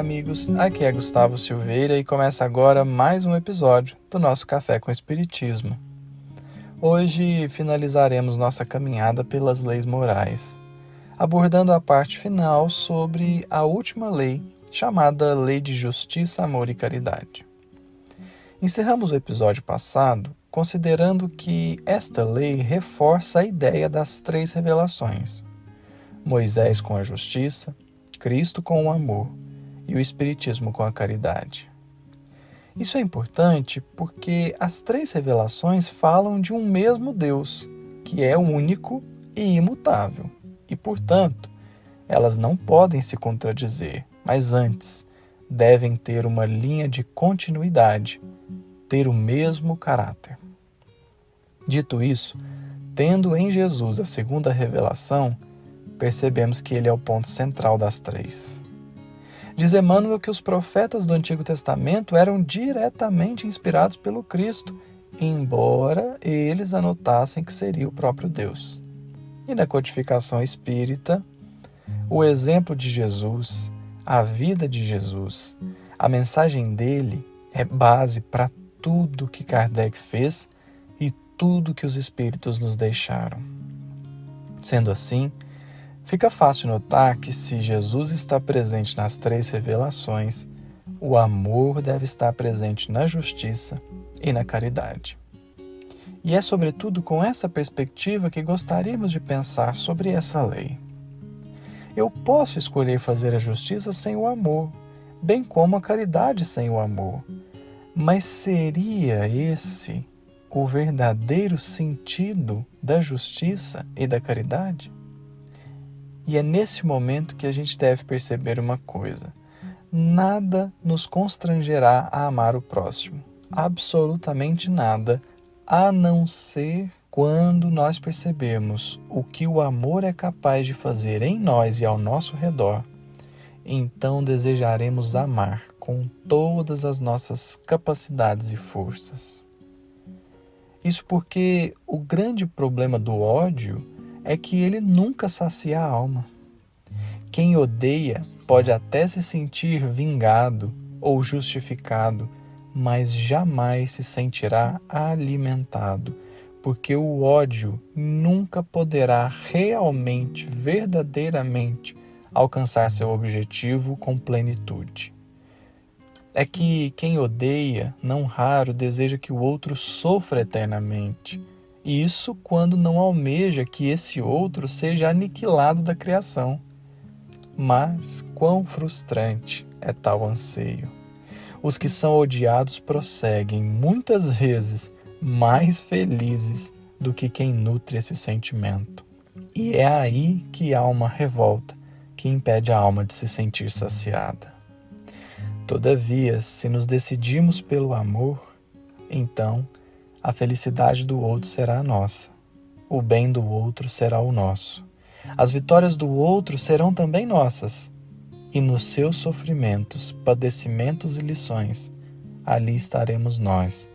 amigos. Aqui é Gustavo Silveira e começa agora mais um episódio do nosso Café com Espiritismo. Hoje finalizaremos nossa caminhada pelas leis morais, abordando a parte final sobre a última lei, chamada Lei de Justiça, Amor e Caridade. Encerramos o episódio passado considerando que esta lei reforça a ideia das três revelações: Moisés com a justiça, Cristo com o amor e o Espiritismo com a caridade. Isso é importante porque as três revelações falam de um mesmo Deus, que é único e imutável, e, portanto, elas não podem se contradizer, mas antes devem ter uma linha de continuidade, ter o mesmo caráter. Dito isso, tendo em Jesus a segunda revelação, percebemos que ele é o ponto central das três. Diz Emmanuel que os profetas do Antigo Testamento eram diretamente inspirados pelo Cristo, embora eles anotassem que seria o próprio Deus. E na codificação espírita, o exemplo de Jesus, a vida de Jesus, a mensagem dele é base para tudo que Kardec fez e tudo que os espíritos nos deixaram. Sendo assim, Fica fácil notar que se Jesus está presente nas três revelações, o amor deve estar presente na justiça e na caridade. E é sobretudo com essa perspectiva que gostaríamos de pensar sobre essa lei. Eu posso escolher fazer a justiça sem o amor, bem como a caridade sem o amor. Mas seria esse o verdadeiro sentido da justiça e da caridade? E é nesse momento que a gente deve perceber uma coisa: nada nos constrangerá a amar o próximo. Absolutamente nada, a não ser quando nós percebemos o que o amor é capaz de fazer em nós e ao nosso redor. Então desejaremos amar com todas as nossas capacidades e forças. Isso porque o grande problema do ódio é que ele nunca sacia a alma. Quem odeia pode até se sentir vingado ou justificado, mas jamais se sentirá alimentado, porque o ódio nunca poderá realmente, verdadeiramente alcançar seu objetivo com plenitude. É que quem odeia, não raro, deseja que o outro sofra eternamente isso quando não almeja que esse outro seja aniquilado da criação. Mas quão frustrante é tal anseio! Os que são odiados prosseguem muitas vezes mais felizes do que quem nutre esse sentimento. E é aí que há uma revolta que impede a alma de se sentir saciada. Todavia, se nos decidirmos pelo amor, então a felicidade do outro será a nossa, o bem do outro será o nosso. As vitórias do outro serão também nossas, e nos seus sofrimentos, padecimentos e lições, ali estaremos nós,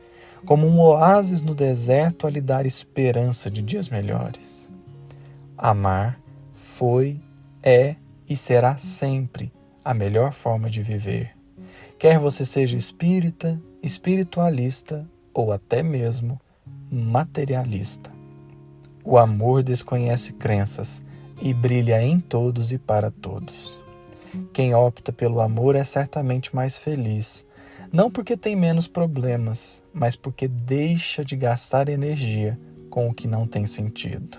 como um oásis no deserto a lhe dar esperança de dias melhores. Amar foi, é e será sempre a melhor forma de viver. Quer você seja espírita, espiritualista ou até mesmo materialista. O amor desconhece crenças e brilha em todos e para todos. Quem opta pelo amor é certamente mais feliz, não porque tem menos problemas, mas porque deixa de gastar energia com o que não tem sentido.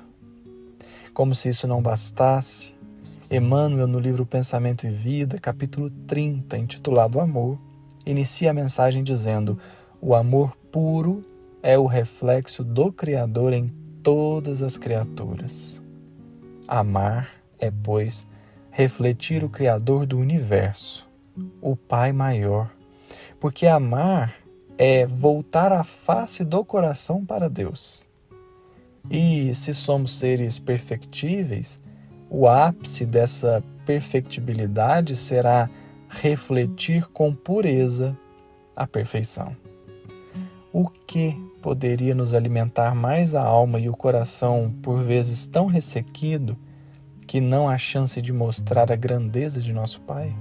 Como se isso não bastasse, Emmanuel, no livro Pensamento e Vida, capítulo 30, intitulado Amor, inicia a mensagem dizendo: O amor puro é o reflexo do Criador em todas as criaturas. Amar é, pois, refletir o Criador do universo, o Pai maior, porque amar é voltar a face do coração para Deus. E se somos seres perfectíveis, o ápice dessa perfectibilidade será refletir com pureza a perfeição. O que poderia nos alimentar mais a alma e o coração, por vezes tão ressequido, que não a chance de mostrar a grandeza de nosso Pai?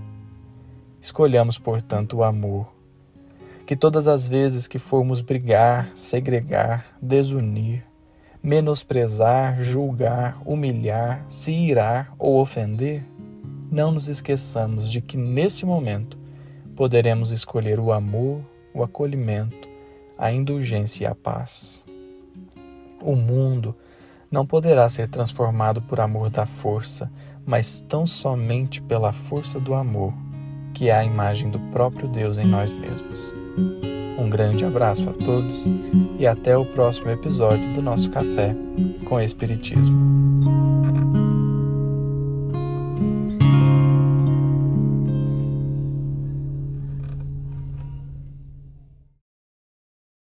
Escolhamos, portanto, o amor. Que todas as vezes que formos brigar, segregar, desunir, menosprezar, julgar, humilhar, se irar ou ofender, não nos esqueçamos de que nesse momento poderemos escolher o amor, o acolhimento, a indulgência e a paz. O mundo não poderá ser transformado por amor da força, mas tão somente pela força do amor, que é a imagem do próprio Deus em nós mesmos. Um grande abraço a todos e até o próximo episódio do nosso Café com Espiritismo.